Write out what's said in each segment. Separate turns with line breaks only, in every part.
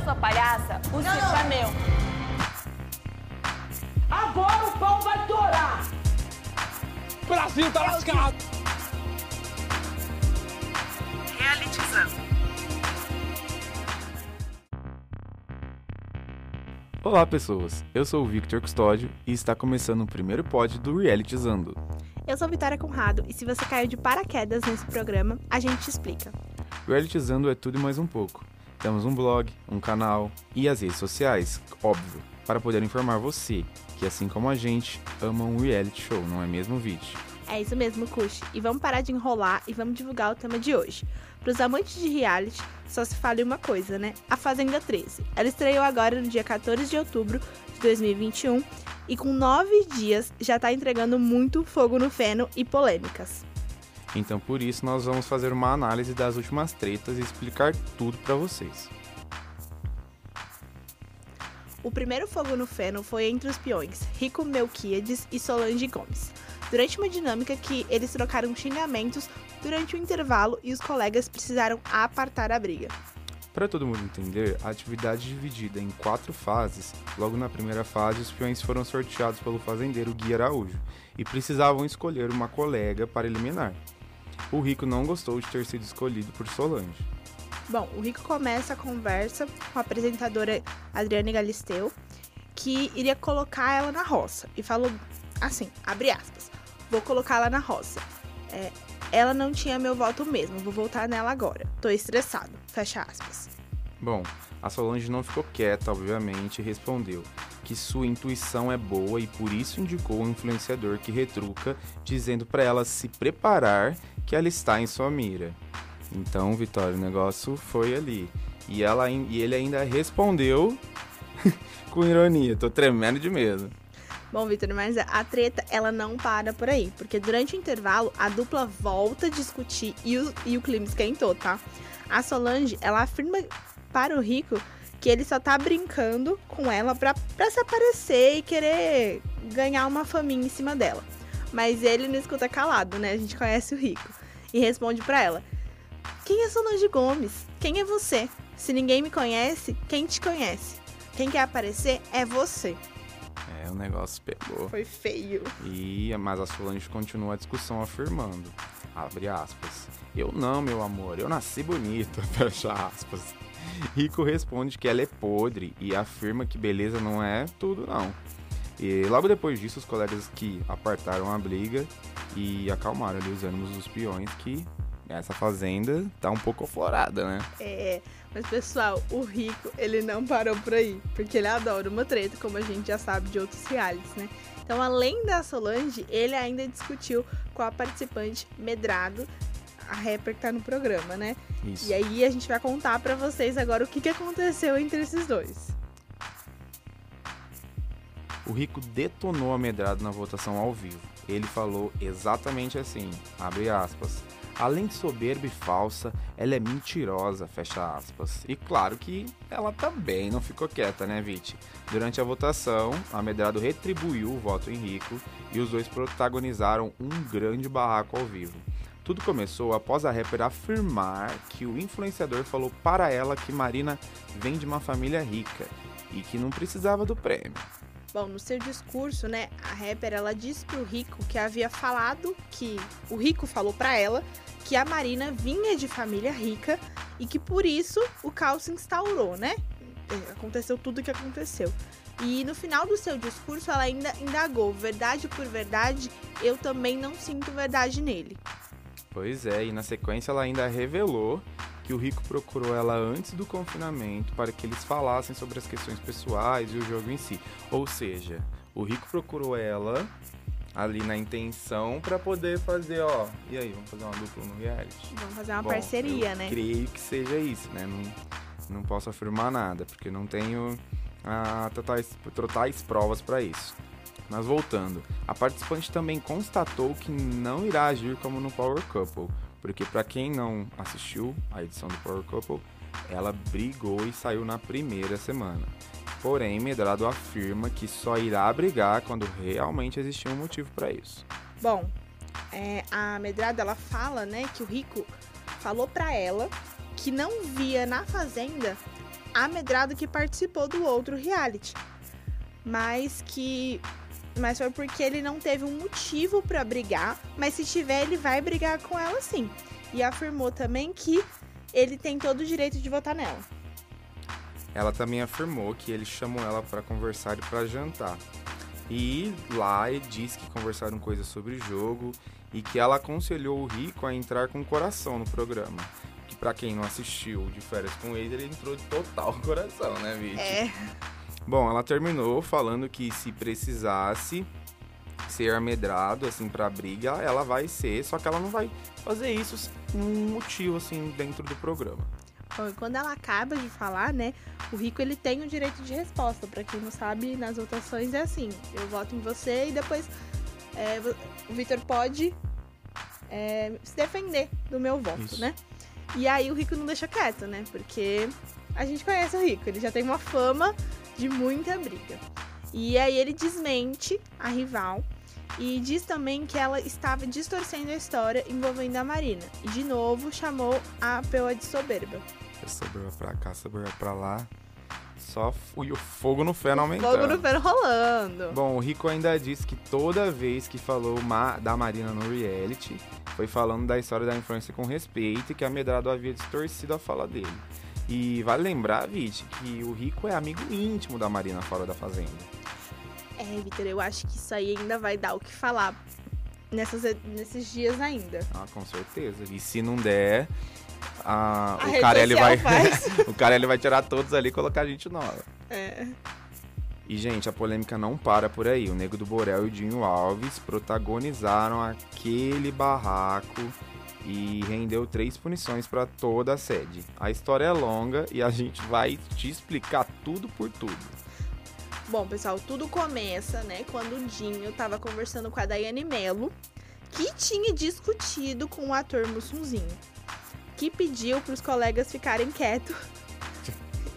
eu sou palhaça, o circo é meu.
Agora o pau vai torar!
O Brasil tá lascado!
Realitizando.
Olá pessoas, eu sou o Victor Custódio e está começando o primeiro pod do Realitizando.
Eu sou Vitória Conrado e se você caiu de paraquedas nesse programa, a gente te explica.
Realitizando é tudo e mais um pouco. Temos um blog, um canal e as redes sociais, óbvio, para poder informar você que, assim como a gente, ama um reality show, não é mesmo, Vit?
É isso mesmo, Kush. E vamos parar de enrolar e vamos divulgar o tema de hoje. Para os amantes de reality, só se fala uma coisa, né? A Fazenda 13. Ela estreou agora no dia 14 de outubro de 2021 e com nove dias já está entregando muito fogo no feno e polêmicas.
Então por isso nós vamos fazer uma análise das últimas tretas e explicar tudo para vocês.
O primeiro fogo no feno foi entre os peões Rico Melquiades e Solange Gomes, durante uma dinâmica que eles trocaram xingamentos durante o intervalo e os colegas precisaram apartar a briga.
Para todo mundo entender, a atividade é dividida em quatro fases. Logo na primeira fase, os peões foram sorteados pelo fazendeiro Gui Araújo e precisavam escolher uma colega para eliminar. O Rico não gostou de ter sido escolhido por Solange.
Bom, o Rico começa a conversa com a apresentadora Adriane Galisteu, que iria colocar ela na roça. E falou assim, abre aspas, vou colocá-la na roça. É, ela não tinha meu voto mesmo, vou voltar nela agora. Tô estressado, fecha aspas.
Bom, a Solange não ficou quieta, obviamente, e respondeu que sua intuição é boa e por isso indicou o influenciador que retruca, dizendo para ela se preparar que ela está em sua mira. Então, Vitória, o negócio foi ali. E, ela, e ele ainda respondeu com ironia. Tô tremendo de medo.
Bom, Vitor, mas a treta ela não para por aí, porque durante o intervalo a dupla volta a discutir e o, e o clima esquentou, tá? A Solange, ela afirma para o Rico que ele só tá brincando com ela pra, pra se aparecer e querer ganhar uma faminha em cima dela. Mas ele não escuta calado, né? A gente conhece o Rico. E responde para ela: quem é Solange Gomes? Quem é você? Se ninguém me conhece, quem te conhece? Quem quer aparecer é você.
É, o negócio pegou.
Foi feio.
E, mas a Solange continua a discussão afirmando, abre aspas, eu não, meu amor, eu nasci bonita, fecha aspas. Rico responde que ela é podre e afirma que beleza não é tudo não. E logo depois disso, os colegas que apartaram a briga e acalmaram ali os ânimos dos peões que essa fazenda tá um pouco aflorada, né?
É, mas pessoal, o Rico, ele não parou por aí, porque ele adora uma treta, como a gente já sabe de outros realities, né? Então, além da Solange, ele ainda discutiu com a participante Medrado, a rapper que tá no programa, né?
Isso.
E aí a gente vai contar para vocês agora o que, que aconteceu entre esses dois.
O Rico detonou a Medrado na votação ao vivo. Ele falou exatamente assim, abre aspas, Além de soberba e falsa, ela é mentirosa, fecha aspas. E claro que ela também não ficou quieta, né, Viti? Durante a votação, a Medrado retribuiu o voto em Rico e os dois protagonizaram um grande barraco ao vivo. Tudo começou após a rapper afirmar que o influenciador falou para ela que Marina vem de uma família rica e que não precisava do prêmio.
Bom, no seu discurso, né, a rapper ela disse pro Rico que havia falado que o Rico falou para ela que a Marina vinha de família rica e que por isso o caos se instaurou, né? É, aconteceu tudo o que aconteceu. E no final do seu discurso ela ainda indagou, verdade por verdade, eu também não sinto verdade nele.
Pois é, e na sequência ela ainda revelou que o Rico procurou ela antes do confinamento para que eles falassem sobre as questões pessoais e o jogo em si. Ou seja, o Rico procurou ela ali na intenção para poder fazer, ó, e aí, vamos fazer uma dupla no reality?
Vamos fazer uma
Bom,
parceria,
eu
né?
Creio que seja isso, né? Não, não posso afirmar nada, porque não tenho ah, totais, totais provas para isso. Mas voltando, a participante também constatou que não irá agir como no Power Couple, porque para quem não assistiu a edição do Power Couple, ela brigou e saiu na primeira semana. Porém, Medrado afirma que só irá brigar quando realmente existir um motivo para isso.
Bom, é, a Medrado ela fala, né, que o Rico falou para ela que não via na fazenda amedrado que participou do outro reality. Mas que. Mas foi porque ele não teve um motivo para brigar, mas se tiver, ele vai brigar com ela sim. E afirmou também que ele tem todo o direito de votar nela.
Ela também afirmou que ele chamou ela para conversar e para jantar. E lá ele disse que conversaram coisas sobre o jogo e que ela aconselhou o Rico a entrar com o coração no programa. Que para quem não assistiu de férias com ele, ele entrou de total coração, né, Viti?
É.
Bom, ela terminou falando que se precisasse ser amedrado, assim, pra briga, ela vai ser, só que ela não vai fazer isso com um motivo, assim, dentro do programa.
Bom, quando ela acaba de falar, né, o rico ele tem o direito de resposta. Pra quem não sabe, nas votações é assim: eu voto em você e depois é, o Vitor pode é, se defender do meu voto,
Isso.
né? E aí o rico não deixa quieto, né? Porque a gente conhece o rico, ele já tem uma fama de muita briga. E aí ele desmente a rival e diz também que ela estava distorcendo a história envolvendo a Marina. E de novo chamou a Peoa de soberba.
Soberba pra cá, soberba pra lá. Só fui o fogo no feno aumentando.
Fogo no pé rolando.
Bom, o Rico ainda disse que toda vez que falou ma- da Marina no reality, foi falando da história da infância com respeito e que a Medrado havia distorcido a fala dele. E vale lembrar, Vit, que o Rico é amigo íntimo da Marina fora da fazenda.
É, Vitor, eu acho que isso aí ainda vai dar o que falar nessas, nesses dias ainda.
Ah, com certeza. E se não der, a,
A
o Carelli vai. o Carelli vai tirar todos ali e colocar a gente nova.
É.
E, gente, a polêmica não para por aí. O Nego do Borel e o Dinho Alves protagonizaram aquele barraco e rendeu três punições para toda a sede. A história é longa e a gente vai te explicar tudo por tudo.
Bom, pessoal, tudo começa, né, quando o Dinho tava conversando com a Daiane Mello, que tinha discutido com o ator Mussunzinho, que pediu pros colegas ficarem quietos.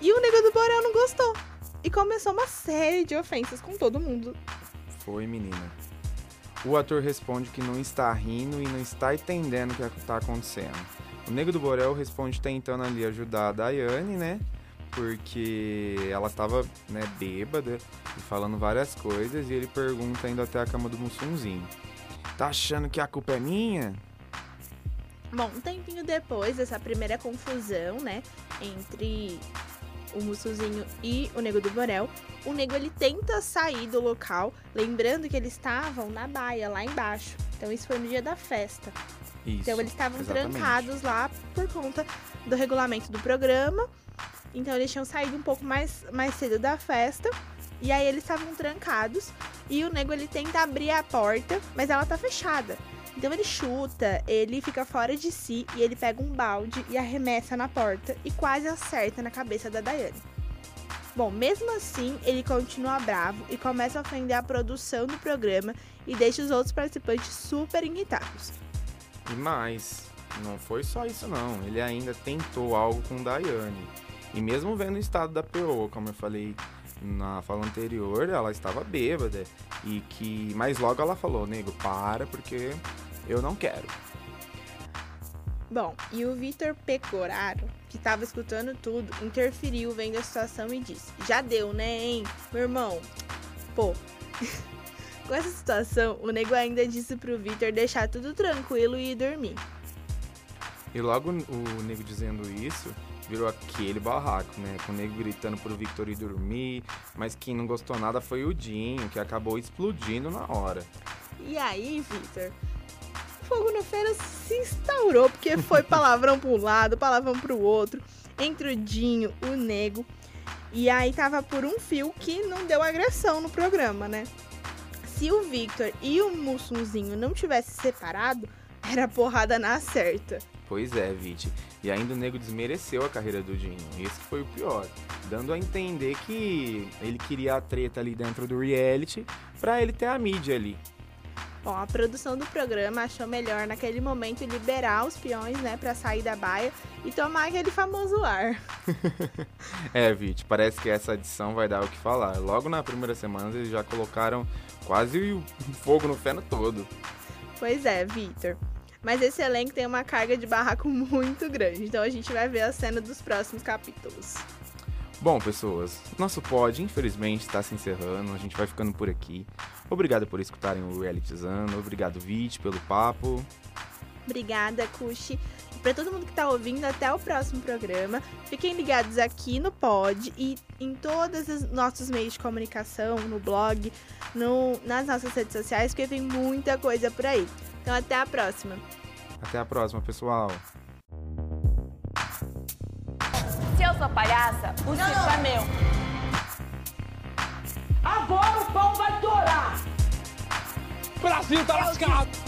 E o Nego do Borel não gostou. E começou uma série de ofensas com todo mundo.
Foi, menina. O ator responde que não está rindo e não está entendendo o que está acontecendo. O Nego do Borel responde tentando ali ajudar a Daiane, né? Porque ela estava né, bêbada e falando várias coisas e ele pergunta indo até a cama do Mussunzinho. Tá achando que a culpa é minha?
Bom, um tempinho depois dessa primeira confusão, né, entre o Mussuzinho e o Nego do Borel, o Nego ele tenta sair do local, lembrando que eles estavam na baia, lá embaixo. Então isso foi no dia da festa.
Isso.
Então eles estavam trancados lá por conta do regulamento do programa. Então eles tinham saído um pouco mais, mais cedo da festa. E aí eles estavam trancados. E o nego ele tenta abrir a porta, mas ela tá fechada. Então ele chuta, ele fica fora de si e ele pega um balde e arremessa na porta e quase acerta na cabeça da Daiane. Bom, mesmo assim, ele continua bravo e começa a ofender a produção do programa e deixa os outros participantes super irritados.
E mais, não foi só isso não. Ele ainda tentou algo com Daiane. E mesmo vendo o estado da PO, como eu falei na fala anterior, ela estava bêbada. E que. Mas logo ela falou, nego, para, porque eu não quero.
Bom, e o Vitor Pecoraro, que tava escutando tudo, interferiu vendo a situação e disse: Já deu, né, hein, meu irmão? Pô. Com essa situação, o nego ainda disse pro Vitor deixar tudo tranquilo e ir dormir.
E logo o nego dizendo isso, virou aquele barraco, né? Com o nego gritando pro Victor ir dormir. Mas quem não gostou nada foi o Dinho, que acabou explodindo na hora.
E aí, Vitor, o fogo no feno se instaurou, porque foi palavrão pra um lado, palavrão pro outro, entre o Dinho, o nego. E aí tava por um fio que não deu agressão no programa, né? Se o Victor e o Mussunzinho não tivessem separado, era porrada na certa.
Pois é, Viti. E ainda o nego desmereceu a carreira do Dinho. Esse foi o pior. Dando a entender que ele queria a treta ali dentro do reality pra ele ter a mídia ali.
Bom, a produção do programa achou melhor naquele momento liberar os peões, né, pra sair da baia e tomar aquele famoso ar.
É, Viti, parece que essa edição vai dar o que falar. Logo na primeira semana eles já colocaram quase o fogo no feno todo.
Pois é, Vitor. Mas esse elenco tem uma carga de barraco muito grande, então a gente vai ver a cena dos próximos capítulos.
Bom, pessoas, nosso pod, infelizmente, está se encerrando. A gente vai ficando por aqui. Obrigado por escutarem o Realitizando. Obrigado, Vit, pelo papo.
Obrigada, Kushi. E pra todo mundo que tá ouvindo, até o próximo programa. Fiquem ligados aqui no pod e em todos os nossos meios de comunicação, no blog, no, nas nossas redes sociais, porque vem muita coisa por aí. Então até a próxima.
Até a próxima, pessoal.
Eu sou palhaça, o circo é meu.
Agora o pau vai torar!
Brasil tá lascado.